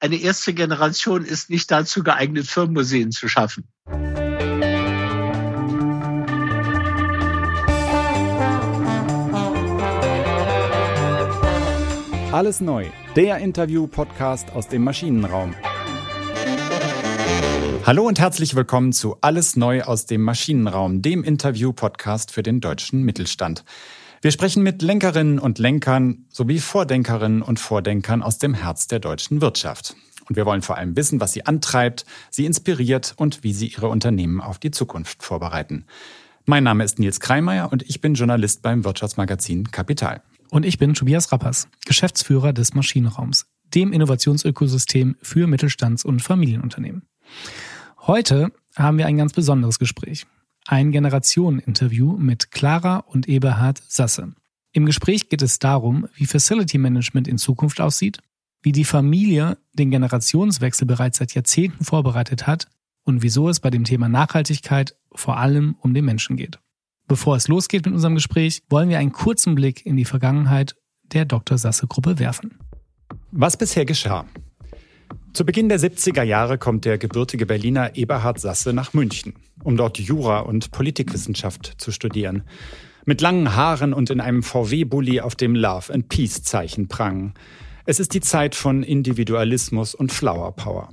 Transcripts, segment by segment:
eine erste Generation ist nicht dazu geeignet, Firmenmuseen zu schaffen. Alles neu, der Interview-Podcast aus dem Maschinenraum. Hallo und herzlich willkommen zu Alles neu aus dem Maschinenraum, dem Interview-Podcast für den deutschen Mittelstand. Wir sprechen mit Lenkerinnen und Lenkern sowie Vordenkerinnen und Vordenkern aus dem Herz der deutschen Wirtschaft. Und wir wollen vor allem wissen, was sie antreibt, sie inspiriert und wie sie ihre Unternehmen auf die Zukunft vorbereiten. Mein Name ist Nils Kreimeier und ich bin Journalist beim Wirtschaftsmagazin Kapital. Und ich bin Tobias Rappers, Geschäftsführer des Maschinenraums, dem Innovationsökosystem für Mittelstands- und Familienunternehmen. Heute haben wir ein ganz besonderes Gespräch ein Generationen-Interview mit Clara und Eberhard Sasse. Im Gespräch geht es darum, wie Facility Management in Zukunft aussieht, wie die Familie den Generationswechsel bereits seit Jahrzehnten vorbereitet hat und wieso es bei dem Thema Nachhaltigkeit vor allem um den Menschen geht. Bevor es losgeht mit unserem Gespräch, wollen wir einen kurzen Blick in die Vergangenheit der Dr. Sasse Gruppe werfen. Was bisher geschah. Zu Beginn der 70er Jahre kommt der gebürtige Berliner Eberhard Sasse nach München, um dort Jura und Politikwissenschaft zu studieren. Mit langen Haaren und in einem VW-Bully auf dem Love and Peace Zeichen prangen. Es ist die Zeit von Individualismus und Flower Power.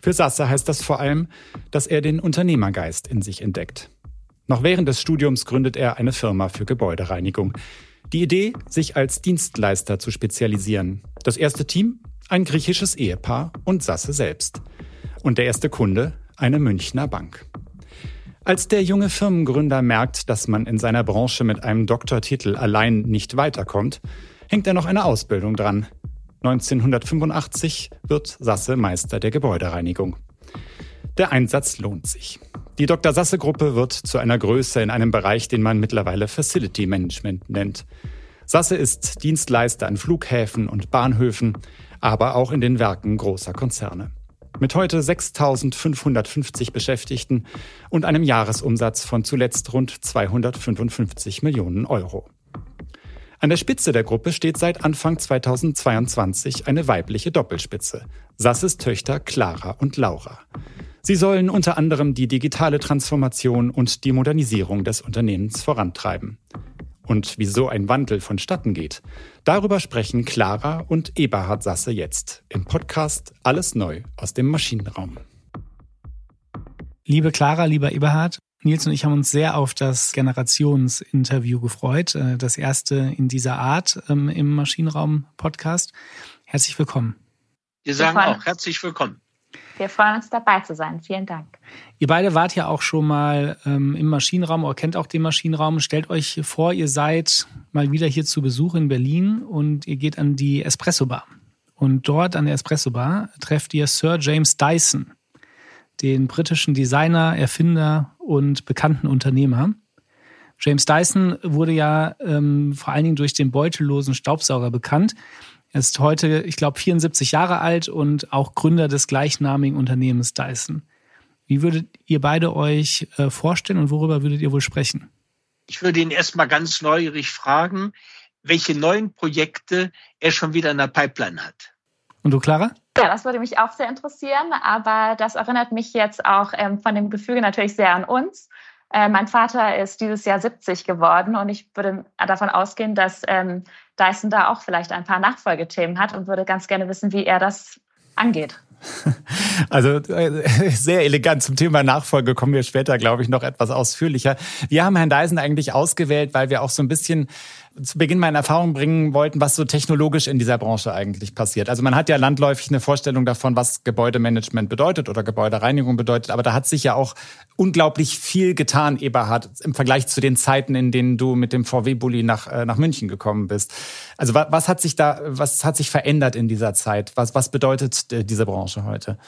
Für Sasse heißt das vor allem, dass er den Unternehmergeist in sich entdeckt. Noch während des Studiums gründet er eine Firma für Gebäudereinigung. Die Idee, sich als Dienstleister zu spezialisieren. Das erste Team ein griechisches Ehepaar und Sasse selbst. Und der erste Kunde, eine Münchner Bank. Als der junge Firmengründer merkt, dass man in seiner Branche mit einem Doktortitel allein nicht weiterkommt, hängt er noch eine Ausbildung dran. 1985 wird Sasse Meister der Gebäudereinigung. Der Einsatz lohnt sich. Die Dr. Sasse Gruppe wird zu einer Größe in einem Bereich, den man mittlerweile Facility Management nennt. Sasse ist Dienstleister an Flughäfen und Bahnhöfen, aber auch in den Werken großer Konzerne. Mit heute 6.550 Beschäftigten und einem Jahresumsatz von zuletzt rund 255 Millionen Euro. An der Spitze der Gruppe steht seit Anfang 2022 eine weibliche Doppelspitze, Sasses Töchter Clara und Laura. Sie sollen unter anderem die digitale Transformation und die Modernisierung des Unternehmens vorantreiben und wieso ein Wandel vonstatten geht. Darüber sprechen Clara und Eberhard Sasse jetzt im Podcast Alles Neu aus dem Maschinenraum. Liebe Clara, lieber Eberhard, Nils und ich haben uns sehr auf das Generationsinterview gefreut, äh, das erste in dieser Art ähm, im Maschinenraum-Podcast. Herzlich willkommen. Wir sagen auch herzlich willkommen. Wir freuen uns dabei zu sein. Vielen Dank. Ihr beide wart ja auch schon mal ähm, im Maschinenraum oder kennt auch den Maschinenraum. Stellt euch vor, ihr seid mal wieder hier zu Besuch in Berlin und ihr geht an die Espresso Bar. Und dort an der Espresso Bar trefft ihr Sir James Dyson, den britischen Designer, Erfinder und bekannten Unternehmer. James Dyson wurde ja ähm, vor allen Dingen durch den beutellosen Staubsauger bekannt. Er ist heute, ich glaube, 74 Jahre alt und auch Gründer des gleichnamigen Unternehmens Dyson. Wie würdet ihr beide euch äh, vorstellen und worüber würdet ihr wohl sprechen? Ich würde ihn erstmal ganz neugierig fragen, welche neuen Projekte er schon wieder in der Pipeline hat. Und du, Clara? Ja, das würde mich auch sehr interessieren, aber das erinnert mich jetzt auch ähm, von dem Gefüge natürlich sehr an uns. Äh, mein Vater ist dieses Jahr 70 geworden und ich würde davon ausgehen, dass ähm, Dyson da auch vielleicht ein paar Nachfolgethemen hat und würde ganz gerne wissen, wie er das angeht. Also äh, sehr elegant zum Thema Nachfolge kommen wir später, glaube ich, noch etwas ausführlicher. Wir haben Herrn Dyson eigentlich ausgewählt, weil wir auch so ein bisschen zu Beginn in Erfahrung bringen wollten, was so technologisch in dieser Branche eigentlich passiert. Also man hat ja landläufig eine Vorstellung davon, was Gebäudemanagement bedeutet oder Gebäudereinigung bedeutet, aber da hat sich ja auch unglaublich viel getan, Eberhard, im Vergleich zu den Zeiten, in denen du mit dem VW-Bulli nach, äh, nach München gekommen bist. Also was, was hat sich da, was hat sich verändert in dieser Zeit? Was, was bedeutet äh, diese Branche heute?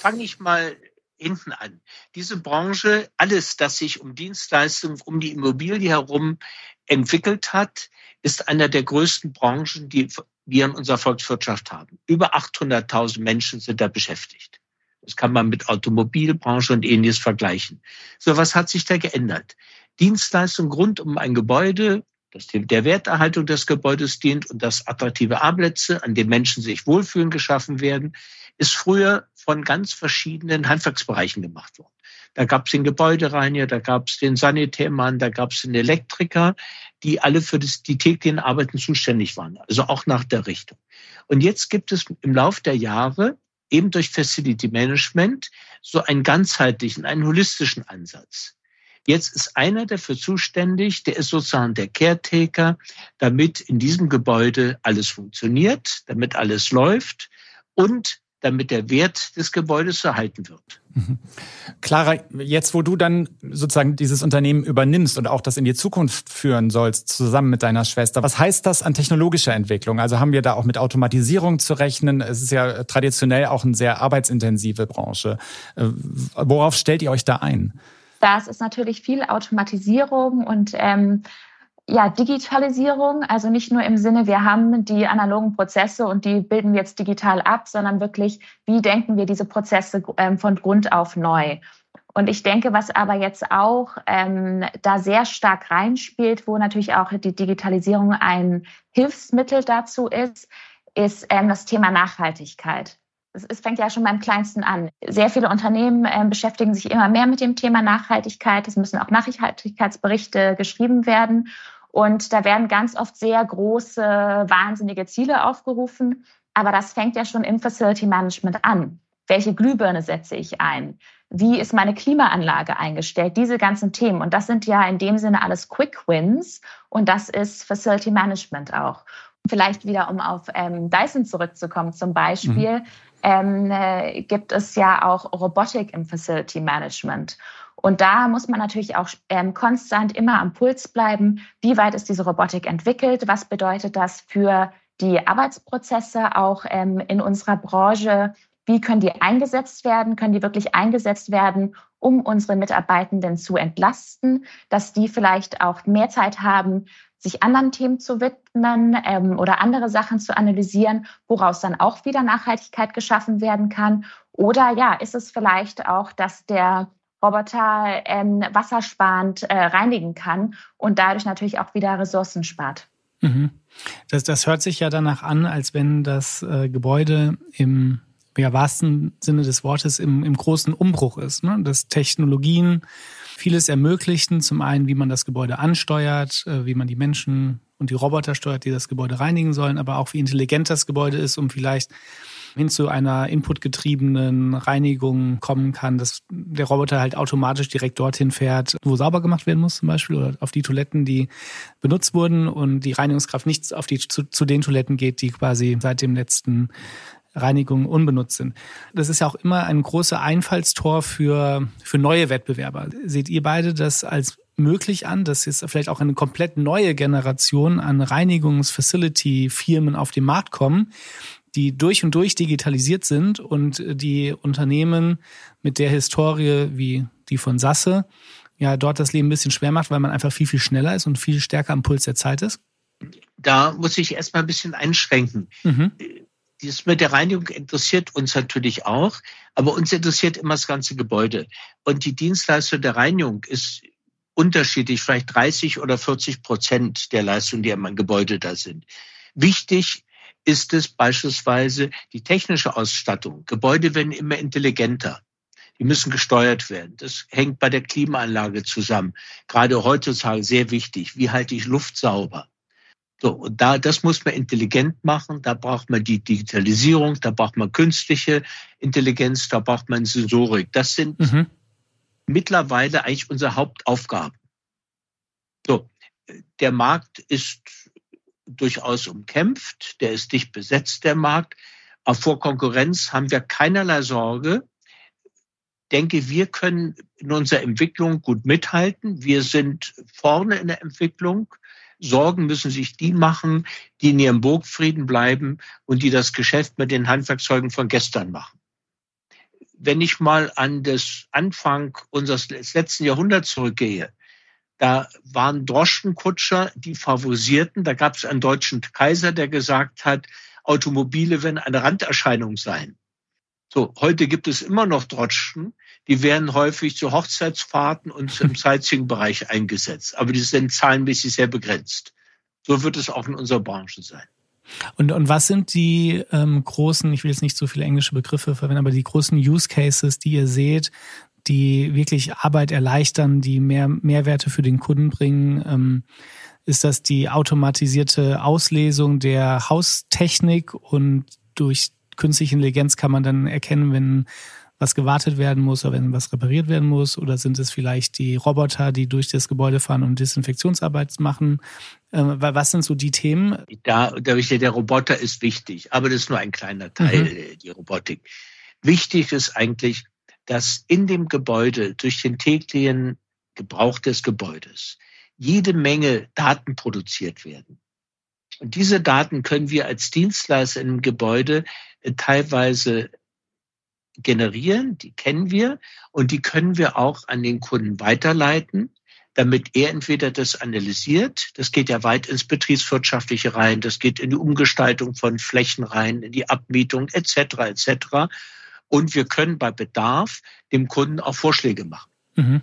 Fange ich mal hinten an. Diese Branche, alles, das sich um Dienstleistungen, um die Immobilie herum entwickelt hat, ist einer der größten Branchen, die wir in unserer Volkswirtschaft haben. Über 800.000 Menschen sind da beschäftigt. Das kann man mit Automobilbranche und ähnliches vergleichen. So, was hat sich da geändert? Dienstleistung rund um ein Gebäude, das der Werterhaltung des Gebäudes dient und dass attraktive Arbeitsplätze, an denen Menschen sich wohlfühlen, geschaffen werden, ist früher von ganz verschiedenen Handwerksbereichen gemacht worden. Da gab es den Gebäudereiniger, da gab es den Sanitärmann, da gab es den Elektriker, die alle für das, die täglichen Arbeiten zuständig waren, also auch nach der Richtung. Und jetzt gibt es im Lauf der Jahre eben durch Facility Management so einen ganzheitlichen, einen holistischen Ansatz. Jetzt ist einer dafür zuständig, der ist sozusagen der Caretaker, damit in diesem Gebäude alles funktioniert, damit alles läuft und damit der Wert des Gebäudes erhalten wird. Mhm. Clara, jetzt wo du dann sozusagen dieses Unternehmen übernimmst und auch das in die Zukunft führen sollst, zusammen mit deiner Schwester, was heißt das an technologischer Entwicklung? Also haben wir da auch mit Automatisierung zu rechnen? Es ist ja traditionell auch eine sehr arbeitsintensive Branche. Äh, worauf stellt ihr euch da ein? Das ist natürlich viel Automatisierung und ähm, ja, Digitalisierung, also nicht nur im Sinne, wir haben die analogen Prozesse und die bilden wir jetzt digital ab, sondern wirklich, wie denken wir diese Prozesse ähm, von Grund auf neu? Und ich denke, was aber jetzt auch ähm, da sehr stark reinspielt, wo natürlich auch die Digitalisierung ein Hilfsmittel dazu ist, ist ähm, das Thema Nachhaltigkeit. Es fängt ja schon beim Kleinsten an. Sehr viele Unternehmen äh, beschäftigen sich immer mehr mit dem Thema Nachhaltigkeit. Es müssen auch Nachhaltigkeitsberichte geschrieben werden. Und da werden ganz oft sehr große, wahnsinnige Ziele aufgerufen. Aber das fängt ja schon im Facility Management an. Welche Glühbirne setze ich ein? Wie ist meine Klimaanlage eingestellt? Diese ganzen Themen. Und das sind ja in dem Sinne alles Quick Wins. Und das ist Facility Management auch. Vielleicht wieder, um auf ähm, Dyson zurückzukommen zum Beispiel, mhm. ähm, äh, gibt es ja auch Robotik im Facility Management. Und da muss man natürlich auch ähm, konstant immer am Puls bleiben. Wie weit ist diese Robotik entwickelt? Was bedeutet das für die Arbeitsprozesse auch ähm, in unserer Branche? Wie können die eingesetzt werden? Können die wirklich eingesetzt werden, um unsere Mitarbeitenden zu entlasten, dass die vielleicht auch mehr Zeit haben, sich anderen Themen zu widmen ähm, oder andere Sachen zu analysieren, woraus dann auch wieder Nachhaltigkeit geschaffen werden kann? Oder ja, ist es vielleicht auch, dass der Roboter ähm, wassersparend äh, reinigen kann und dadurch natürlich auch wieder Ressourcen spart. Mhm. Das, das hört sich ja danach an, als wenn das äh, Gebäude im ja, wahrsten Sinne des Wortes im, im großen Umbruch ist. Ne? Dass Technologien vieles ermöglichen. Zum einen, wie man das Gebäude ansteuert, äh, wie man die Menschen und die Roboter steuert, die das Gebäude reinigen sollen, aber auch wie intelligent das Gebäude ist, um vielleicht hin zu einer inputgetriebenen Reinigung kommen kann, dass der Roboter halt automatisch direkt dorthin fährt, wo sauber gemacht werden muss zum Beispiel oder auf die Toiletten, die benutzt wurden und die Reinigungskraft nicht auf die, zu, zu den Toiletten geht, die quasi seit dem letzten Reinigung unbenutzt sind. Das ist ja auch immer ein großer Einfallstor für, für neue Wettbewerber. Seht ihr beide das als möglich an, dass jetzt vielleicht auch eine komplett neue Generation an Reinigungsfacility-Firmen auf den Markt kommen, die durch und durch digitalisiert sind und die Unternehmen mit der Historie wie die von Sasse ja dort das Leben ein bisschen schwer macht, weil man einfach viel, viel schneller ist und viel stärker am Puls der Zeit ist? Da muss ich erstmal ein bisschen einschränken. Mhm. Dieses mit der Reinigung interessiert uns natürlich auch, aber uns interessiert immer das ganze Gebäude. Und die Dienstleistung der Reinigung ist unterschiedlich, vielleicht 30 oder 40 Prozent der Leistung, die am Gebäude da sind. Wichtig ist es beispielsweise die technische Ausstattung. Gebäude werden immer intelligenter. Die müssen gesteuert werden. Das hängt bei der Klimaanlage zusammen. Gerade heutzutage sehr wichtig. Wie halte ich Luft sauber? So, und da, das muss man intelligent machen. Da braucht man die Digitalisierung, da braucht man künstliche Intelligenz, da braucht man Sensorik. Das sind mhm. mittlerweile eigentlich unsere Hauptaufgaben. So, der Markt ist durchaus umkämpft, der ist dicht besetzt, der Markt. Aber vor Konkurrenz haben wir keinerlei Sorge. Denke, wir können in unserer Entwicklung gut mithalten. Wir sind vorne in der Entwicklung. Sorgen müssen sich die machen, die in ihrem Burgfrieden bleiben und die das Geschäft mit den Handwerkszeugen von gestern machen. Wenn ich mal an das Anfang unseres letzten Jahrhunderts zurückgehe, da waren Droschenkutscher, die favorisierten. Da gab es einen deutschen Kaiser, der gesagt hat, Automobile werden eine Randerscheinung sein. So, heute gibt es immer noch Droschen, die werden häufig zu Hochzeitsfahrten und im Sightseeing-Bereich eingesetzt. Aber die sind zahlenmäßig sehr begrenzt. So wird es auch in unserer Branche sein. Und, und was sind die ähm, großen, ich will jetzt nicht so viele englische Begriffe verwenden, aber die großen Use Cases, die ihr seht, die wirklich Arbeit erleichtern, die mehr Mehrwerte für den Kunden bringen? Ähm, ist das die automatisierte Auslesung der Haustechnik und durch künstliche Intelligenz kann man dann erkennen, wenn was gewartet werden muss oder wenn was repariert werden muss? Oder sind es vielleicht die Roboter, die durch das Gebäude fahren und Desinfektionsarbeit machen? Äh, was sind so die Themen? Da, da der Roboter ist wichtig, aber das ist nur ein kleiner Teil, mhm. die Robotik. Wichtig ist eigentlich, dass in dem Gebäude durch den täglichen Gebrauch des Gebäudes jede Menge Daten produziert werden. Und diese Daten können wir als Dienstleister im Gebäude äh, teilweise generieren, die kennen wir und die können wir auch an den Kunden weiterleiten, damit er entweder das analysiert, das geht ja weit ins Betriebswirtschaftliche rein, das geht in die Umgestaltung von Flächen rein, in die Abmietung etc. etc. Und wir können bei Bedarf dem Kunden auch Vorschläge machen. Mhm.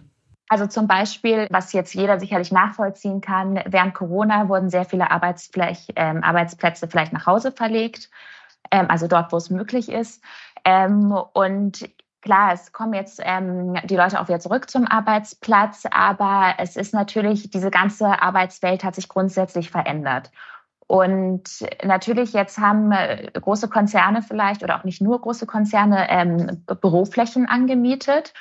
Also zum Beispiel, was jetzt jeder sicherlich nachvollziehen kann, während Corona wurden sehr viele Arbeitsfläch, äh, Arbeitsplätze vielleicht nach Hause verlegt, ähm, also dort, wo es möglich ist. Ähm, und klar, es kommen jetzt ähm, die Leute auch wieder zurück zum Arbeitsplatz, aber es ist natürlich, diese ganze Arbeitswelt hat sich grundsätzlich verändert. Und natürlich jetzt haben äh, große Konzerne vielleicht oder auch nicht nur große Konzerne ähm, Büroflächen angemietet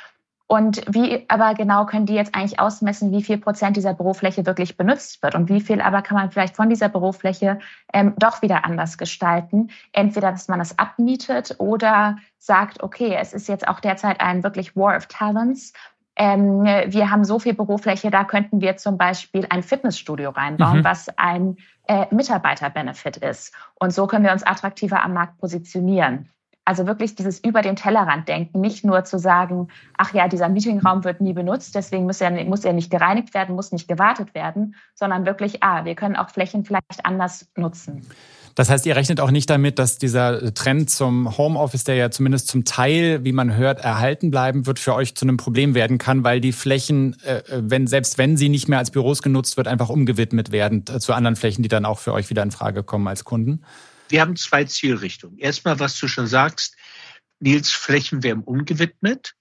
und wie aber genau können die jetzt eigentlich ausmessen, wie viel Prozent dieser Bürofläche wirklich benutzt wird und wie viel aber kann man vielleicht von dieser Bürofläche ähm, doch wieder anders gestalten? Entweder, dass man das abmietet oder sagt, okay, es ist jetzt auch derzeit ein wirklich War of Talents. Ähm, wir haben so viel Bürofläche, da könnten wir zum Beispiel ein Fitnessstudio reinbauen, mhm. was ein äh, Mitarbeiterbenefit ist. Und so können wir uns attraktiver am Markt positionieren. Also wirklich dieses über den Tellerrand denken, nicht nur zu sagen, ach ja, dieser Meetingraum wird nie benutzt, deswegen muss er, muss er nicht gereinigt werden, muss nicht gewartet werden, sondern wirklich, ah, wir können auch Flächen vielleicht anders nutzen. Das heißt, ihr rechnet auch nicht damit, dass dieser Trend zum Homeoffice, der ja zumindest zum Teil, wie man hört, erhalten bleiben wird, für euch zu einem Problem werden kann, weil die Flächen, äh, wenn, selbst wenn sie nicht mehr als Büros genutzt wird, einfach umgewidmet werden zu anderen Flächen, die dann auch für euch wieder in Frage kommen als Kunden? wir haben zwei Zielrichtungen. Erstmal, was du schon sagst, Nils, Flächen werden umgewidmet.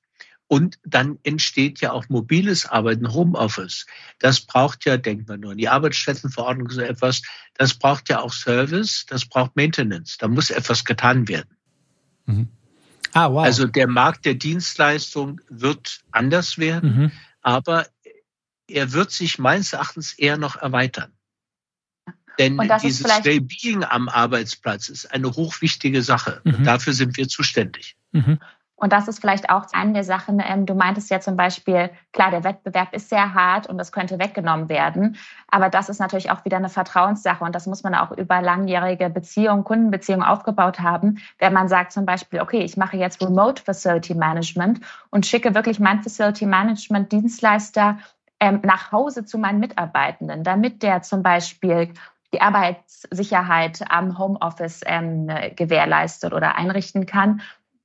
Und dann entsteht ja auch mobiles Arbeiten, Homeoffice. Das braucht ja, denken wir nur an die Arbeitsstättenverordnung so etwas, das braucht ja auch Service, das braucht Maintenance. Da muss etwas getan werden. Mhm. Ah, wow. Also der Markt der Dienstleistung wird anders werden, mhm. aber er wird sich meines Erachtens eher noch erweitern. Denn dieses Wellbeing am Arbeitsplatz ist eine hochwichtige Sache. Mhm. Und dafür sind wir zuständig. Und das ist vielleicht auch eine der Sachen. Ähm, du meintest ja zum Beispiel, klar, der Wettbewerb ist sehr hart und das könnte weggenommen werden. Aber das ist natürlich auch wieder eine Vertrauenssache und das muss man auch über langjährige Beziehungen, Kundenbeziehungen aufgebaut haben. Wenn man sagt zum Beispiel, okay, ich mache jetzt Remote Facility Management und schicke wirklich mein Facility Management Dienstleister ähm, nach Hause zu meinen Mitarbeitenden, damit der zum Beispiel die Arbeitssicherheit am Homeoffice ähm, gewährleistet oder einrichten kann.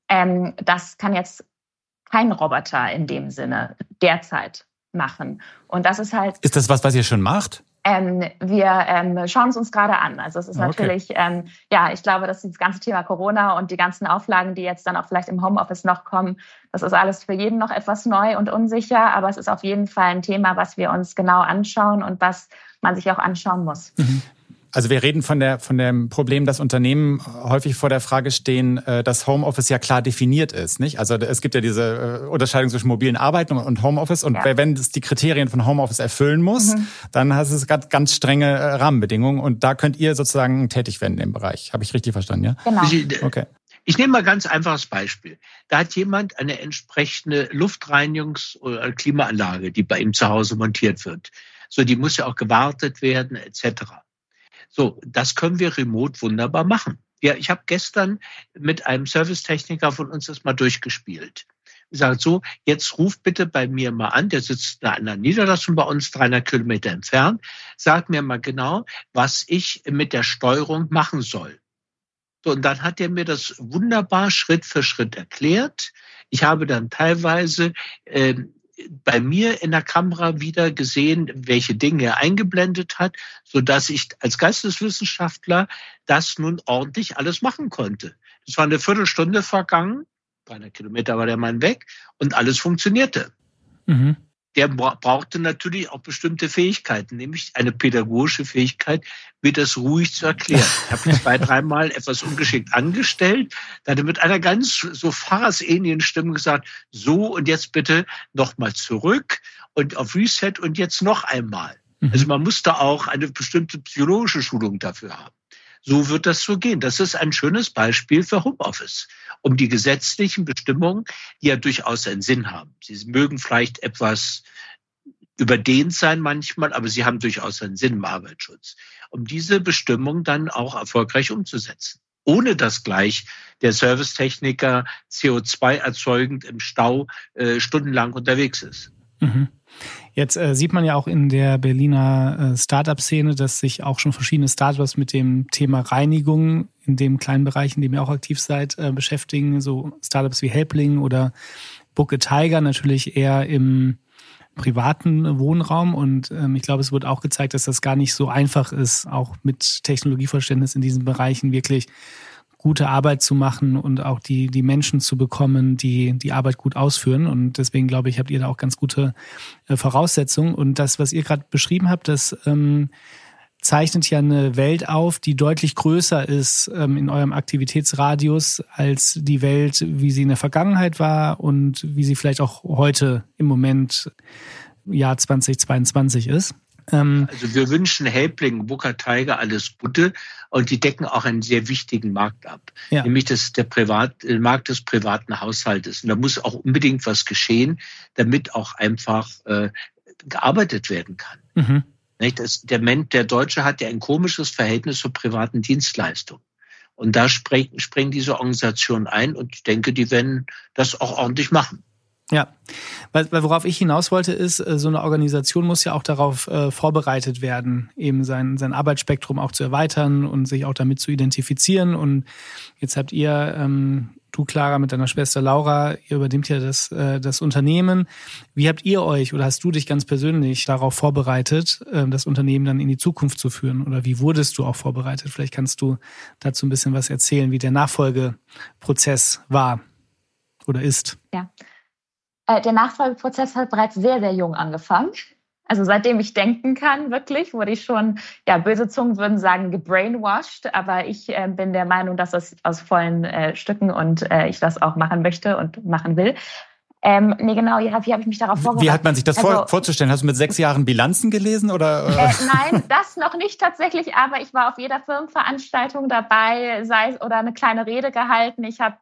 Ähm, das kann jetzt kein Roboter in dem Sinne derzeit machen. Und das ist halt. Ist das was, was ihr schon macht? Ähm, wir ähm, schauen es uns gerade an. Also es ist okay. natürlich, ähm, ja, ich glaube, dass das ganze Thema Corona und die ganzen Auflagen, die jetzt dann auch vielleicht im Homeoffice noch kommen, das ist alles für jeden noch etwas neu und unsicher. Aber es ist auf jeden Fall ein Thema, was wir uns genau anschauen und was man sich auch anschauen muss. Mhm. Also wir reden von, der, von dem Problem, dass Unternehmen häufig vor der Frage stehen, äh, dass Homeoffice ja klar definiert ist. Nicht? Also es gibt ja diese äh, Unterscheidung zwischen mobilen Arbeiten und Homeoffice. Und ja. wenn es die Kriterien von Homeoffice erfüllen muss, mhm. dann hast es ganz, ganz strenge äh, Rahmenbedingungen. Und da könnt ihr sozusagen tätig werden im Bereich. Habe ich richtig verstanden, ja? Genau. Okay. Ich nehme mal ganz einfaches Beispiel. Da hat jemand eine entsprechende Luftreinigungs- oder Klimaanlage, die bei ihm zu Hause montiert wird. So, die muss ja auch gewartet werden, etc. So, das können wir remote wunderbar machen. Ja, ich habe gestern mit einem Servicetechniker von uns das mal durchgespielt. Ich sage so, jetzt ruft bitte bei mir mal an, der sitzt in einer Niederlassung bei uns, 300 Kilometer entfernt, sagt mir mal genau, was ich mit der Steuerung machen soll. So, und dann hat er mir das wunderbar Schritt für Schritt erklärt. Ich habe dann teilweise äh, bei mir in der Kamera wieder gesehen, welche Dinge er eingeblendet hat, so dass ich als Geisteswissenschaftler das nun ordentlich alles machen konnte. Es war eine Viertelstunde vergangen, 300 Kilometer war der Mann weg und alles funktionierte. Mhm der brauchte natürlich auch bestimmte Fähigkeiten, nämlich eine pädagogische Fähigkeit, mir das ruhig zu erklären. Ich habe zwei, dreimal etwas ungeschickt angestellt, da hat er mit einer ganz so Pfarrersähnlichen Stimme gesagt, so und jetzt bitte nochmal zurück und auf Reset und jetzt noch einmal. Mhm. Also man musste auch eine bestimmte psychologische Schulung dafür haben. So wird das so gehen. Das ist ein schönes Beispiel für Homeoffice, um die gesetzlichen Bestimmungen, die ja durchaus einen Sinn haben. Sie mögen vielleicht etwas überdehnt sein manchmal, aber sie haben durchaus einen Sinn im Arbeitsschutz, um diese Bestimmung dann auch erfolgreich umzusetzen ohne dass gleich der Servicetechniker CO2 erzeugend im Stau äh, stundenlang unterwegs ist. Mhm. Jetzt äh, sieht man ja auch in der Berliner äh, Startup-Szene, dass sich auch schon verschiedene Startups mit dem Thema Reinigung in dem kleinen Bereich, in dem ihr auch aktiv seid, äh, beschäftigen. So Startups wie Helpling oder Booke Tiger natürlich eher im privaten Wohnraum. Und ähm, ich glaube, es wird auch gezeigt, dass das gar nicht so einfach ist, auch mit Technologieverständnis in diesen Bereichen wirklich gute Arbeit zu machen und auch die, die Menschen zu bekommen, die die Arbeit gut ausführen. Und deswegen glaube ich, habt ihr da auch ganz gute äh, Voraussetzungen. Und das, was ihr gerade beschrieben habt, das ähm, zeichnet ja eine Welt auf, die deutlich größer ist ähm, in eurem Aktivitätsradius als die Welt, wie sie in der Vergangenheit war und wie sie vielleicht auch heute im Moment Jahr 2022 ist. Ähm, also wir wünschen Helpling, Booker Tiger alles Gute und die decken auch einen sehr wichtigen Markt ab, ja. nämlich das der Privat, der Markt des privaten Haushaltes. Und da muss auch unbedingt was geschehen, damit auch einfach äh, gearbeitet werden kann. Mhm. Das, der Mensch, der Deutsche hat ja ein komisches Verhältnis zur privaten Dienstleistung. Und da springen, springen diese Organisationen ein und ich denke, die werden das auch ordentlich machen. Ja, weil, weil worauf ich hinaus wollte, ist, äh, so eine Organisation muss ja auch darauf äh, vorbereitet werden, eben sein, sein Arbeitsspektrum auch zu erweitern und sich auch damit zu identifizieren. Und jetzt habt ihr, ähm, du Clara mit deiner Schwester Laura, ihr übernehmt ja das, äh, das Unternehmen. Wie habt ihr euch oder hast du dich ganz persönlich darauf vorbereitet, äh, das Unternehmen dann in die Zukunft zu führen? Oder wie wurdest du auch vorbereitet? Vielleicht kannst du dazu ein bisschen was erzählen, wie der Nachfolgeprozess war oder ist. Ja. Äh, der Nachfolgeprozess hat bereits sehr, sehr jung angefangen. Also seitdem ich denken kann, wirklich, wurde ich schon, ja, böse Zungen würden sagen, gebrainwashed. Aber ich äh, bin der Meinung, dass das aus vollen äh, Stücken und äh, ich das auch machen möchte und machen will. Ähm, nee, genau, ja, wie habe ich mich darauf vorbereitet? Wie hat man sich das also, vorzustellen? Hast du mit sechs Jahren Bilanzen gelesen oder? Äh, nein, das noch nicht tatsächlich, aber ich war auf jeder Firmenveranstaltung dabei, sei es oder eine kleine Rede gehalten. Ich habe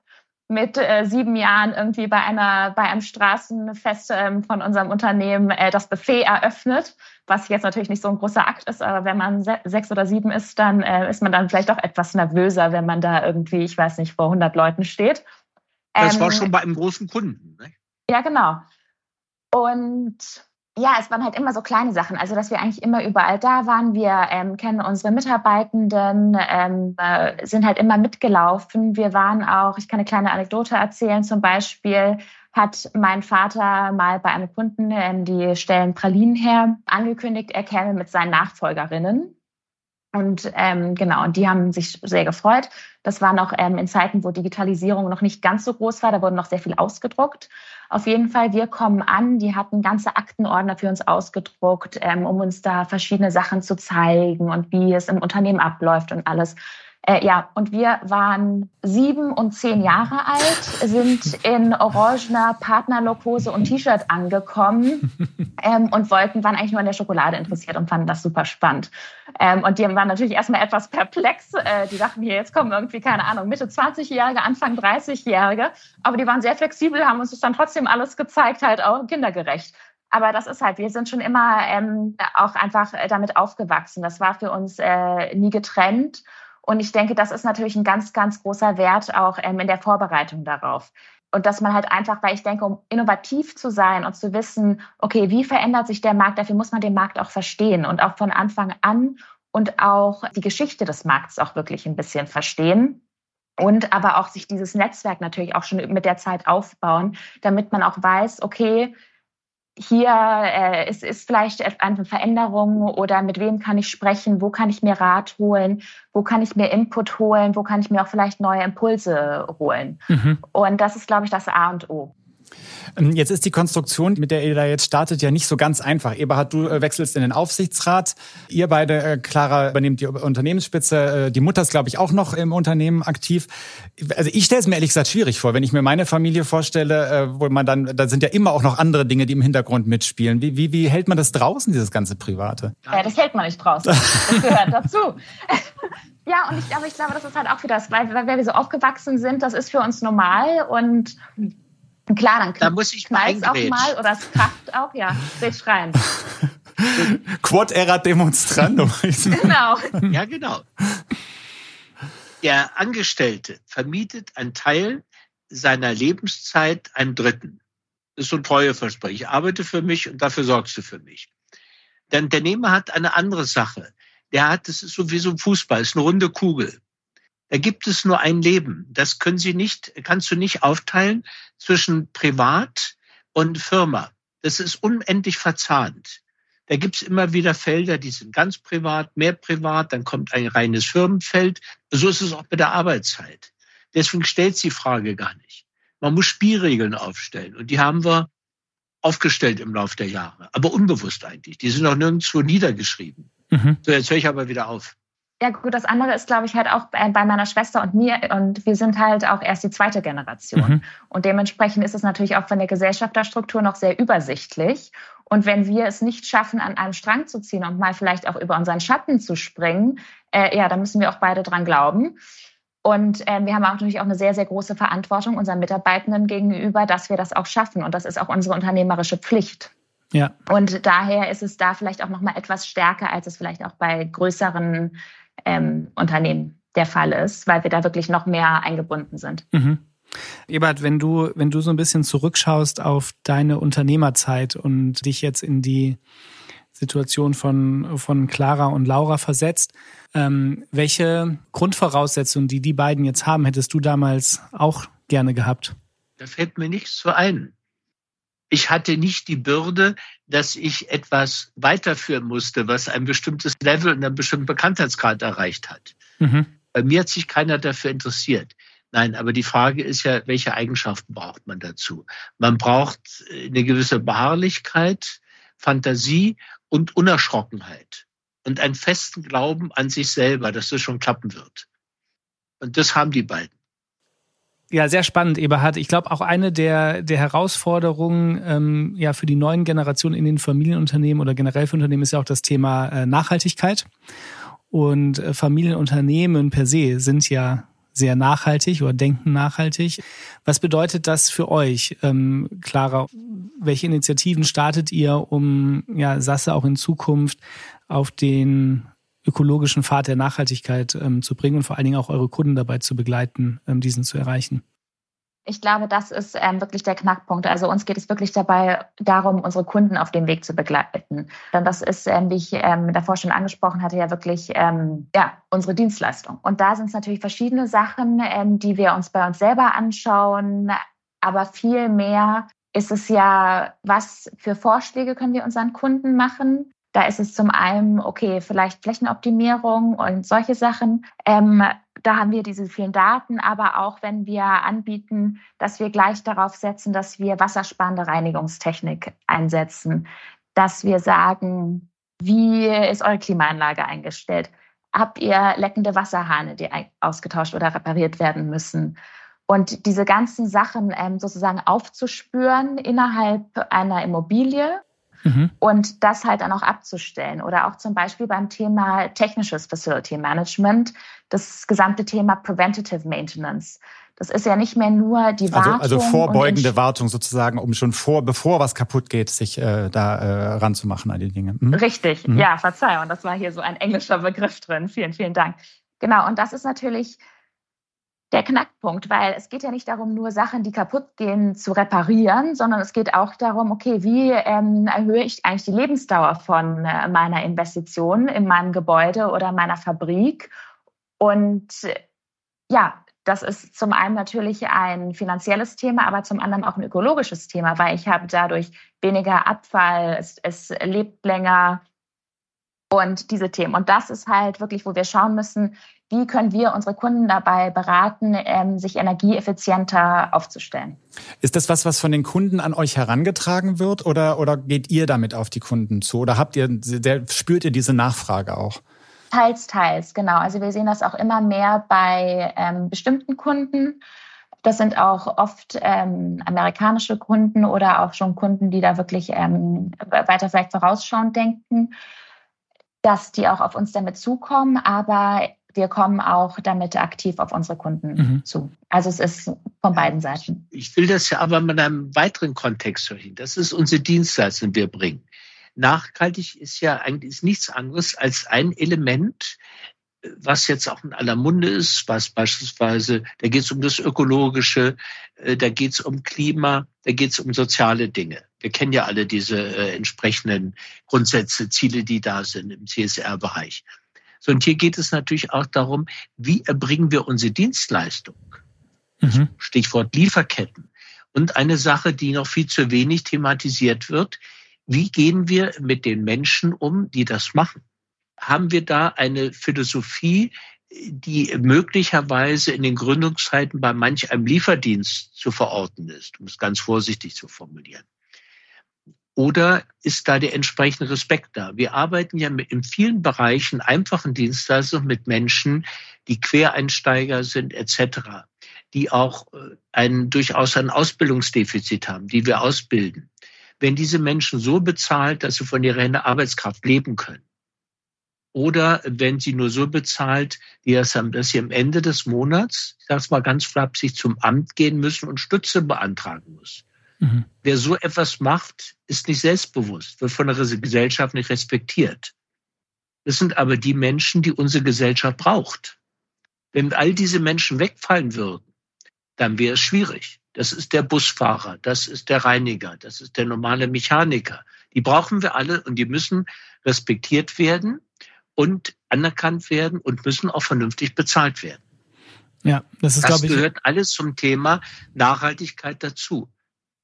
mit äh, sieben Jahren irgendwie bei einer bei einem Straßenfest ähm, von unserem Unternehmen äh, das Buffet eröffnet, was jetzt natürlich nicht so ein großer Akt ist, aber wenn man se sechs oder sieben ist, dann äh, ist man dann vielleicht auch etwas nervöser, wenn man da irgendwie, ich weiß nicht, vor 100 Leuten steht. Das ähm, war schon bei einem großen Kunden. Ne? Ja, genau. Und ja, es waren halt immer so kleine Sachen. Also, dass wir eigentlich immer überall da waren. Wir ähm, kennen unsere Mitarbeitenden, ähm, äh, sind halt immer mitgelaufen. Wir waren auch, ich kann eine kleine Anekdote erzählen, zum Beispiel hat mein Vater mal bei einem Kunden, ähm, die stellen Pralinen her, angekündigt, er käme mit seinen Nachfolgerinnen. Und ähm, genau, die haben sich sehr gefreut. Das war noch ähm, in Zeiten, wo Digitalisierung noch nicht ganz so groß war. Da wurde noch sehr viel ausgedruckt. Auf jeden Fall, wir kommen an. Die hatten ganze Aktenordner für uns ausgedruckt, ähm, um uns da verschiedene Sachen zu zeigen und wie es im Unternehmen abläuft und alles. Äh, ja, und wir waren sieben und zehn Jahre alt, sind in orangener Partnerlokose und T-Shirt angekommen ähm, und wollten, waren eigentlich nur an der Schokolade interessiert und fanden das super spannend. Ähm, und die waren natürlich erstmal etwas perplex. Äh, die dachten hier, jetzt kommen irgendwie, keine Ahnung, Mitte 20-Jährige, Anfang 30-Jährige. Aber die waren sehr flexibel, haben uns das dann trotzdem alles gezeigt, halt auch kindergerecht. Aber das ist halt, wir sind schon immer ähm, auch einfach damit aufgewachsen. Das war für uns äh, nie getrennt. Und ich denke, das ist natürlich ein ganz, ganz großer Wert auch ähm, in der Vorbereitung darauf. Und dass man halt einfach, weil ich denke, um innovativ zu sein und zu wissen, okay, wie verändert sich der Markt, dafür muss man den Markt auch verstehen und auch von Anfang an und auch die Geschichte des Markts auch wirklich ein bisschen verstehen. Und aber auch sich dieses Netzwerk natürlich auch schon mit der Zeit aufbauen, damit man auch weiß, okay, hier äh, ist, ist vielleicht eine Veränderung oder mit wem kann ich sprechen, wo kann ich mir Rat holen, wo kann ich mir Input holen, wo kann ich mir auch vielleicht neue Impulse holen. Mhm. Und das ist, glaube ich, das A und O. Ähm, jetzt ist die Konstruktion, mit der ihr da jetzt startet, ja nicht so ganz einfach. Eberhard, du äh, wechselst in den Aufsichtsrat. Ihr beide, äh, Clara, übernehmt die Unternehmensspitze. Äh, die Mutter ist, glaube ich, auch noch im Unternehmen aktiv. Also ich stelle es mir ehrlich gesagt schwierig vor, wenn ich mir meine Familie vorstelle, wo man dann, da sind ja immer auch noch andere Dinge, die im Hintergrund mitspielen. Wie, wie, wie hält man das draußen, dieses ganze Private? Ja, das hält man nicht draußen. Das gehört dazu. Ja, und ich, aber ich glaube, das ist halt auch wieder das, weil, weil wir so aufgewachsen sind, das ist für uns normal und Klar, dann da muss ich knallt auch mal oder es kracht auch, ja, red rein. Quod erat demonstrandum. genau. Ja, genau. Der Angestellte vermietet einen Teil seiner Lebenszeit einem Dritten. Das ist so ein Treueversprechen. Ich arbeite für mich und dafür sorgst du für mich. Der Unternehmer hat eine andere Sache. Der hat, das ist so wie so ein Fußball, ist eine runde Kugel. Da gibt es nur ein Leben. Das können Sie nicht, kannst du nicht aufteilen zwischen Privat und Firma. Das ist unendlich verzahnt. Da gibt es immer wieder Felder, die sind ganz privat, mehr privat, dann kommt ein reines Firmenfeld. So ist es auch bei der Arbeitszeit. Deswegen stellt die Frage gar nicht. Man muss Spielregeln aufstellen und die haben wir aufgestellt im Laufe der Jahre, aber unbewusst eigentlich. Die sind auch nirgendwo niedergeschrieben. Mhm. So, jetzt höre ich aber wieder auf. Ja, gut, das andere ist, glaube ich, halt auch bei, meiner Schwester und mir. Und wir sind halt auch erst die zweite Generation. Mhm. Und dementsprechend ist es natürlich auch von der Gesellschafterstruktur noch sehr übersichtlich. Und wenn wir es nicht schaffen, an einem Strang zu ziehen und mal vielleicht auch über unseren Schatten zu springen, äh, ja, dann müssen wir auch beide dran glauben. Und äh, wir haben auch natürlich auch eine sehr, sehr große Verantwortung unseren Mitarbeitenden gegenüber, dass wir das auch schaffen. Und das ist auch unsere unternehmerische Pflicht. Ja. Und daher ist es da vielleicht auch noch mal etwas stärker, als es vielleicht auch bei größeren ähm, Unternehmen der Fall ist, weil wir da wirklich noch mehr eingebunden sind. Mhm. Ebert, wenn du, wenn du so ein bisschen zurückschaust auf deine Unternehmerzeit und dich jetzt in die Situation von, von Clara und Laura versetzt, ähm, welche Grundvoraussetzungen, die die beiden jetzt haben, hättest du damals auch gerne gehabt? Da fällt mir nichts zu ein. Ich hatte nicht die Bürde, dass ich etwas weiterführen musste, was ein bestimmtes Level und einen bestimmten Bekanntheitsgrad erreicht hat. Mhm. Bei mir hat sich keiner dafür interessiert. Nein, aber die Frage ist ja, welche Eigenschaften braucht man dazu? Man braucht eine gewisse Beharrlichkeit, Fantasie und Unerschrockenheit und einen festen Glauben an sich selber, dass das schon klappen wird. Und das haben die beiden. Ja, sehr spannend, Eberhard. Ich glaube, auch eine der, der Herausforderungen ähm, ja, für die neuen Generationen in den Familienunternehmen oder generell für Unternehmen ist ja auch das Thema äh, Nachhaltigkeit. Und äh, Familienunternehmen per se sind ja sehr nachhaltig oder denken nachhaltig. Was bedeutet das für euch, ähm, Clara? Welche Initiativen startet ihr, um ja, Sasse auch in Zukunft auf den ökologischen Pfad der Nachhaltigkeit ähm, zu bringen und vor allen Dingen auch eure Kunden dabei zu begleiten, ähm, diesen zu erreichen? Ich glaube, das ist ähm, wirklich der Knackpunkt. Also uns geht es wirklich dabei darum, unsere Kunden auf dem Weg zu begleiten. Denn das ist, ähm, wie ich ähm, davor schon angesprochen hatte, ja wirklich ähm, ja, unsere Dienstleistung. Und da sind es natürlich verschiedene Sachen, ähm, die wir uns bei uns selber anschauen. Aber viel mehr ist es ja, was für Vorschläge können wir unseren Kunden machen? Da ist es zum einen, okay, vielleicht Flächenoptimierung und solche Sachen. Ähm, da haben wir diese vielen Daten, aber auch wenn wir anbieten, dass wir gleich darauf setzen, dass wir wassersparende Reinigungstechnik einsetzen, dass wir sagen, wie ist eure Klimaanlage eingestellt? Habt ihr leckende Wasserhahne, die ausgetauscht oder repariert werden müssen? Und diese ganzen Sachen ähm, sozusagen aufzuspüren innerhalb einer Immobilie Mhm. Und das halt dann auch abzustellen. Oder auch zum Beispiel beim Thema technisches Facility Management, das gesamte Thema Preventative Maintenance. Das ist ja nicht mehr nur die also, Wartung. Also, also vorbeugende Wartung sozusagen, um schon vor, bevor was kaputt geht, sich äh, da äh, ranzumachen an die Dinge. Mhm. Richtig, mhm. ja, Verzeihung, das war hier so ein englischer Begriff drin. Vielen, vielen Dank. Genau, und das ist natürlich der Knackpunkt, weil es geht ja nicht darum, nur Sachen, die kaputt gehen, zu reparieren, sondern es geht auch darum, okay, wie ähm, erhöhe ich eigentlich die Lebensdauer von äh, meiner Investition in meinem Gebäude oder meiner Fabrik? Und ja, das ist zum einen natürlich ein finanzielles Thema, aber zum anderen auch ein ökologisches Thema, weil ich habe dadurch weniger Abfall, es, es lebt länger und diese Themen. Und das ist halt wirklich, wo wir schauen müssen, wie können wir unsere Kunden dabei beraten, ähm, sich energieeffizienter aufzustellen. Ist das was, was von den Kunden an euch herangetragen wird oder, oder geht ihr damit auf die Kunden zu? Oder habt ihr, spürt ihr diese Nachfrage auch? Teils, teils, genau. Also wir sehen das auch immer mehr bei ähm, bestimmten Kunden. Das sind auch oft ähm, amerikanische Kunden oder auch schon Kunden, die da wirklich ähm, weiter vielleicht vorausschauend denken, dass die auch auf uns damit zukommen. Aber wir kommen auch damit aktiv auf unsere Kunden mhm. zu. Also es ist von beiden Seiten. Ich will das ja aber mit einem weiteren Kontext hören. Das ist unsere Dienstleistung, die wir bringen. Nachhaltig ist ja eigentlich nichts anderes als ein Element, was jetzt auch in aller Munde ist, was beispielsweise, da geht es um das Ökologische, äh, da geht es um Klima, da geht es um soziale Dinge. Wir kennen ja alle diese äh, entsprechenden Grundsätze, Ziele, die da sind im CSR-Bereich. So, und hier geht es natürlich auch darum, wie erbringen wir unsere Dienstleistung? Mhm. Stichwort Lieferketten. Und eine Sache, die noch viel zu wenig thematisiert wird, wie gehen wir mit den Menschen um, die das machen? Haben wir da eine Philosophie, die möglicherweise in den Gründungszeiten bei manch einem Lieferdienst zu verorten ist, um es ganz vorsichtig zu formulieren? Oder ist da der entsprechende Respekt da? Wir arbeiten ja in vielen Bereichen einfachen Dienstleistungen mit Menschen, die Quereinsteiger sind etc., die auch äh, ein, durchaus ein Ausbildungsdefizit haben, die wir ausbilden wenn diese Menschen so bezahlt, dass sie von ihrer Arbeitskraft leben können. Oder wenn sie nur so bezahlt, dass sie am Ende des Monats, ich sage es mal ganz flapsig, zum Amt gehen müssen und Stütze beantragen muss. Mhm. Wer so etwas macht, ist nicht selbstbewusst, wird von der Gesellschaft nicht respektiert. Das sind aber die Menschen, die unsere Gesellschaft braucht. Wenn all diese Menschen wegfallen würden, dann wäre es schwierig. Das ist der Busfahrer, das ist der Reiniger, das ist der normale Mechaniker. Die brauchen wir alle und die müssen respektiert werden und anerkannt werden und müssen auch vernünftig bezahlt werden. Ja, das ist, das glaube ich. gehört alles zum Thema Nachhaltigkeit dazu.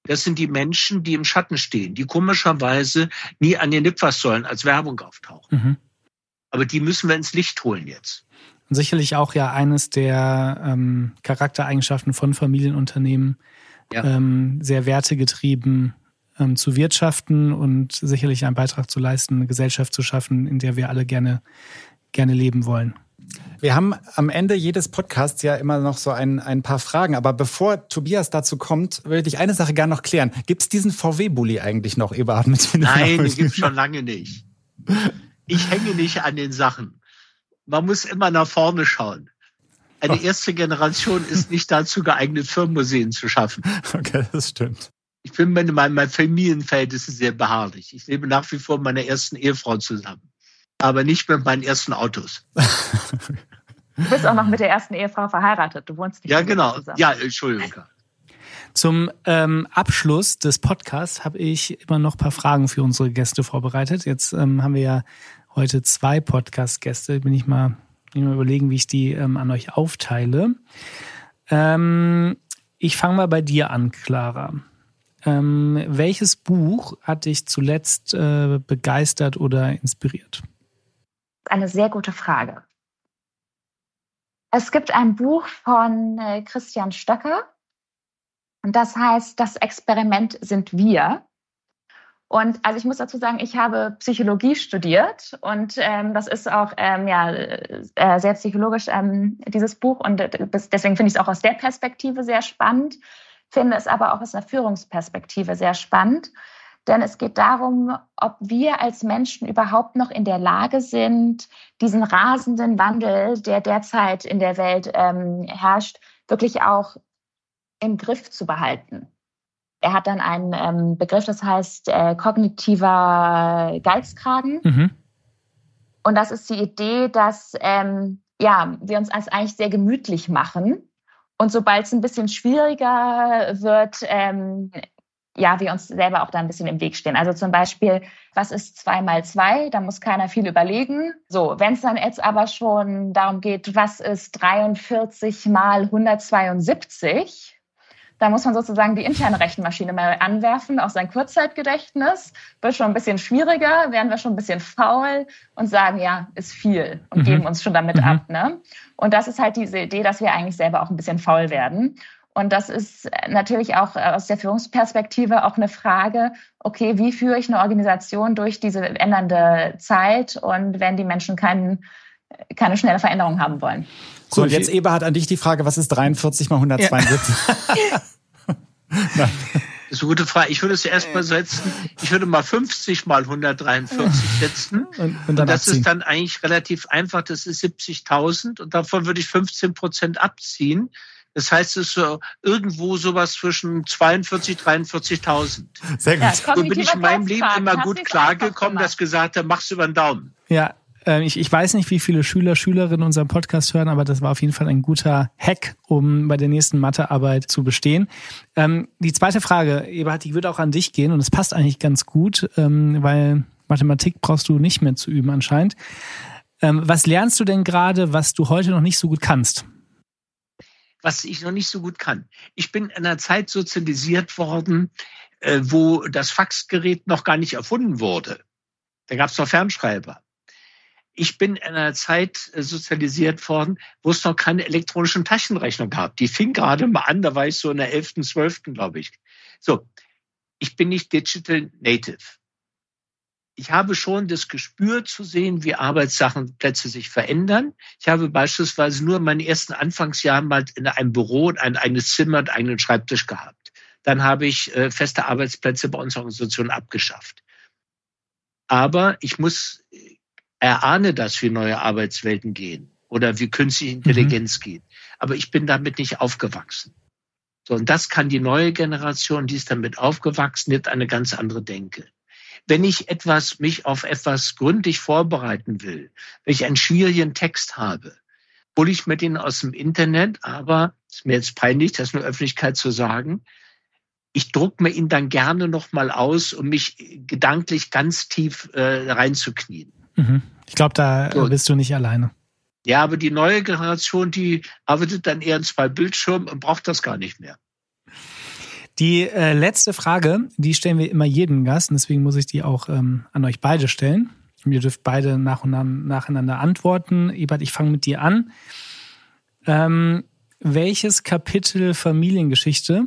Das sind die Menschen, die im Schatten stehen, die komischerweise nie an den Litfaßsäulen als Werbung auftauchen. Mhm. Aber die müssen wir ins Licht holen jetzt. Und sicherlich auch ja eines der ähm, Charaktereigenschaften von Familienunternehmen, ja. ähm, sehr wertegetrieben ähm, zu wirtschaften und sicherlich einen Beitrag zu leisten, eine Gesellschaft zu schaffen, in der wir alle gerne, gerne leben wollen. Wir haben am Ende jedes Podcasts ja immer noch so ein, ein paar Fragen. Aber bevor Tobias dazu kommt, würde ich eine Sache gerne noch klären. Gibt es diesen VW-Bully eigentlich noch, Eberhard? Mit Nein, den gibt es schon lange nicht. Ich hänge nicht an den Sachen man muss immer nach vorne schauen. Eine erste Generation ist nicht dazu geeignet, Firmenmuseen zu schaffen. Okay, das stimmt. Ich bin in meinem Familienverhältnis sehr beharrlich. Ich lebe nach wie vor mit meiner ersten Ehefrau zusammen. Aber nicht mit meinen ersten Autos. Du bist auch noch mit der ersten Ehefrau verheiratet. Du wohnst nicht Ja, genau. Zusammen. Ja, Entschuldigung. Zum ähm, Abschluss des Podcasts habe ich immer noch ein paar Fragen für unsere Gäste vorbereitet. Jetzt ähm, haben wir ja heute zwei Podcast-Gäste. Bin ich mal, ich mal überlegen, wie ich die ähm, an euch aufteile. Ähm, ich fange mal bei dir an, Clara. Ähm, welches Buch hat dich zuletzt äh, begeistert oder inspiriert? Eine sehr gute Frage. Es gibt ein Buch von äh, Christian Stöcker und das heißt Das Experiment sind wir. Und also ich muss dazu sagen, ich habe Psychologie studiert und ähm, das ist auch ähm, ja, äh, sehr psychologisch, ähm, dieses Buch. Und deswegen finde ich es auch aus der Perspektive sehr spannend, finde es aber auch aus einer Führungsperspektive sehr spannend. Denn es geht darum, ob wir als Menschen überhaupt noch in der Lage sind, diesen rasenden Wandel, der derzeit in der Welt ähm, herrscht, wirklich auch im Griff zu behalten. Er hat dann einen ähm, Begriff, das heißt äh, kognitiver Geizkragen. Mhm. Und das ist die Idee, dass ähm, ja, wir uns als eigentlich sehr gemütlich machen. Und sobald es ein bisschen schwieriger wird, ähm, ja, wir uns selber auch da ein bisschen im Weg stehen. Also zum Beispiel, was ist zwei mal zwei? Da muss keiner viel überlegen. So, wenn es dann jetzt aber schon darum geht, was ist 43 mal 172? Da muss man sozusagen die interne Rechenmaschine mal anwerfen, auch sein Kurzzeitgedächtnis. Wird schon ein bisschen schwieriger, werden wir schon ein bisschen faul und sagen, ja, ist viel und mhm. geben uns schon damit mhm. ab. Ne? Und das ist halt diese Idee, dass wir eigentlich selber auch ein bisschen faul werden. Und das ist natürlich auch aus der Führungsperspektive auch eine Frage, okay, wie führe ich eine Organisation durch diese ändernde Zeit und wenn die Menschen keinen, keine schnelle Veränderung haben wollen. So, und jetzt Eberhard an dich die Frage, was ist 43 mal 172? Ja. Das ist eine gute Frage. Ich würde es erst mal setzen. Ich würde mal 50 mal 143 setzen. Und, und, und das abziehen. ist dann eigentlich relativ einfach. Das ist 70.000 und davon würde ich 15 Prozent abziehen. Das heißt, es ist so irgendwo sowas zwischen 42, 43.000. Sehr gut. Ja, so bin ich in meinem Leben immer gut klargekommen, dass gesagt habe, mach's über den Daumen. Ja, ähm, ich, ich weiß nicht, wie viele Schüler, Schülerinnen unseren Podcast hören, aber das war auf jeden Fall ein guter Hack, um bei der nächsten Mathearbeit zu bestehen. Ähm, die zweite Frage, Eberhard, die würde auch an dich gehen und es passt eigentlich ganz gut, ähm, weil Mathematik brauchst du nicht mehr zu üben anscheinend. Ähm, was lernst du denn gerade, was du heute noch nicht so gut kannst? Was ich noch nicht so gut kann. Ich bin in einer Zeit sozialisiert worden, äh, wo das Faxgerät noch gar nicht erfunden wurde. Da gab es noch Fernschreiber ich bin in einer Zeit äh, sozialisiert worden, wo es noch keine elektronischen Taschenrechner gab. Die fing gerade mal an, da war ich so in der 11., 12., glaube ich. So, ich bin nicht Digital Native. Ich habe schon das Gespür zu sehen, wie Arbeitssachenplätze sich verändern. Ich habe beispielsweise nur in meinen ersten Anfangsjahren mal in einem Büro ein eigenes Zimmer und einen Schreibtisch gehabt. Dann habe ich äh, feste Arbeitsplätze bei unserer Organisation abgeschafft. Aber ich muss erahne das, wie neue Arbeitswelten gehen oder wie künstliche Intelligenz mhm. geht. Aber ich bin damit nicht aufgewachsen. So, und das kann die neue Generation, die ist damit aufgewachsen, jetzt eine ganz andere Denke. Wenn ich etwas, mich auf etwas gründlich vorbereiten will, wenn ich einen schwierigen Text habe, hole ich mir den aus dem Internet, aber ist mir jetzt peinlich, das in der Öffentlichkeit zu sagen, ich druck mir ihn dann gerne nochmal aus, um mich gedanklich ganz tief äh, reinzuknien. Mhm. Ich glaube, da so. bist du nicht alleine. Ja, aber die neue Generation, die arbeitet dann eher in zwei Bildschirmen und braucht das gar nicht mehr. Die äh, letzte Frage, die stellen wir immer jedem Gast und deswegen muss ich die auch ähm, an euch beide stellen. Ihr dürft beide nach und an, nacheinander antworten. Ebert, ich fange mit dir an. Ähm, welches Kapitel Familiengeschichte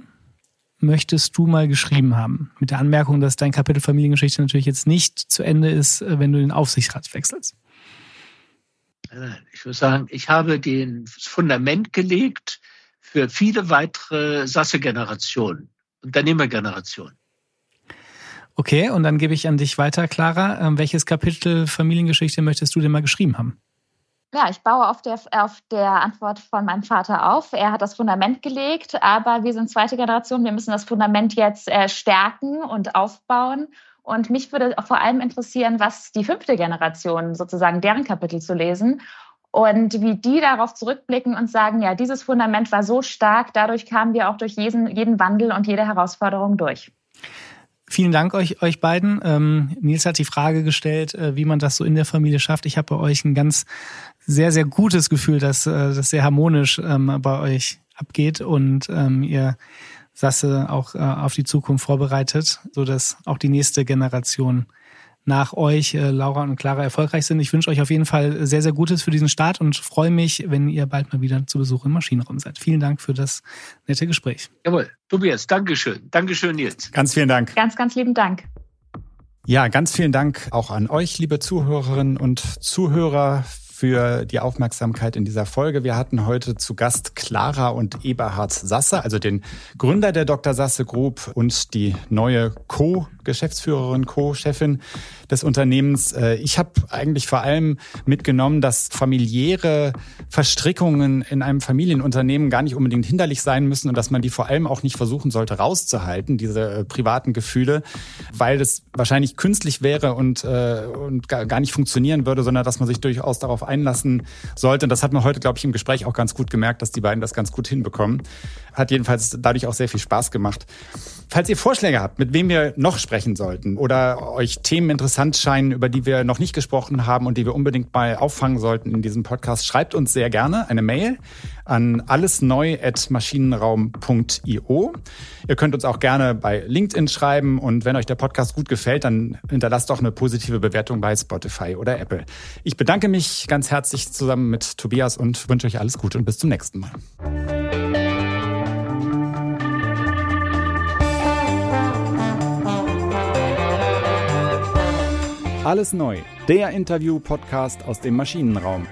möchtest du mal geschrieben haben? Mit der Anmerkung, dass dein Kapitel Familiengeschichte natürlich jetzt nicht zu Ende ist, äh, wenn du den Aufsichtsrat wechselst. Ich würde sagen, ich habe den Fundament gelegt für viele weitere Sasse-Generationen, Unternehmergenerationen. Okay, und dann gebe ich an dich weiter, Clara. Ähm, welches Kapitel Familiengeschichte möchtest du denn mal geschrieben haben? Ja, ich baue auf der, auf der Antwort von meinem Vater auf. Er hat das Fundament gelegt, aber wir sind zweite Generation. Wir müssen das Fundament jetzt äh, stärken und aufbauen. Und mich würde vor allem interessieren, was die fünfte Generation sozusagen deren Kapitel zu lesen und wie die darauf zurückblicken und sagen, ja, dieses Fundament war so stark, dadurch kamen wir auch durch jeden, jeden Wandel und jede Herausforderung durch. Vielen Dank euch, euch beiden. Ähm, Nils hat die Frage gestellt, äh, wie man das so in der Familie schafft. Ich habe bei euch ein ganz sehr, sehr gutes Gefühl, dass äh, das sehr harmonisch ähm, bei euch abgeht und ähm, ihr Sasse auch äh, auf die Zukunft vorbereitet, so dass auch die nächste Generation nach euch, äh, Laura und Clara, erfolgreich sind. Ich wünsche euch auf jeden Fall sehr, sehr Gutes für diesen Start und freue mich, wenn ihr bald mal wieder zu Besuch im Maschinenraum seid. Vielen Dank für das nette Gespräch. Jawohl, Tobias, Dankeschön. Dankeschön, Nils. Ganz vielen Dank. Ganz, ganz lieben Dank. Ja, ganz vielen Dank auch an euch, liebe Zuhörerinnen und Zuhörer, für die Aufmerksamkeit in dieser Folge. Wir hatten heute zu Gast Clara und Eberhard Sasse, also den Gründer der Dr. Sasse Group und die neue Co-Geschäftsführerin, Co-Chefin des Unternehmens. Äh, ich habe eigentlich vor allem mitgenommen, dass familiäre Verstrickungen in einem Familienunternehmen gar nicht unbedingt hinderlich sein müssen und dass man die vor allem auch nicht versuchen sollte rauszuhalten, diese äh, privaten Gefühle, weil das wahrscheinlich künstlich wäre und, äh, und gar nicht funktionieren würde, sondern dass man sich durchaus darauf einlassen sollte. Und das hat man heute, glaube ich, im Gespräch auch ganz gut gemerkt, dass die beiden das ganz gut hinbekommen. Hat jedenfalls dadurch auch sehr viel Spaß gemacht. Falls ihr Vorschläge habt, mit wem wir noch sprechen sollten oder euch Themen interessant scheinen, über die wir noch nicht gesprochen haben und die wir unbedingt mal auffangen sollten in diesem Podcast, schreibt uns sehr gerne eine Mail an allesneu@maschinenraum.io. Ihr könnt uns auch gerne bei LinkedIn schreiben und wenn euch der Podcast gut gefällt, dann hinterlasst doch eine positive Bewertung bei Spotify oder Apple. Ich bedanke mich ganz herzlich zusammen mit Tobias und wünsche euch alles Gute und bis zum nächsten Mal. Alles neu, der Interview-Podcast aus dem Maschinenraum.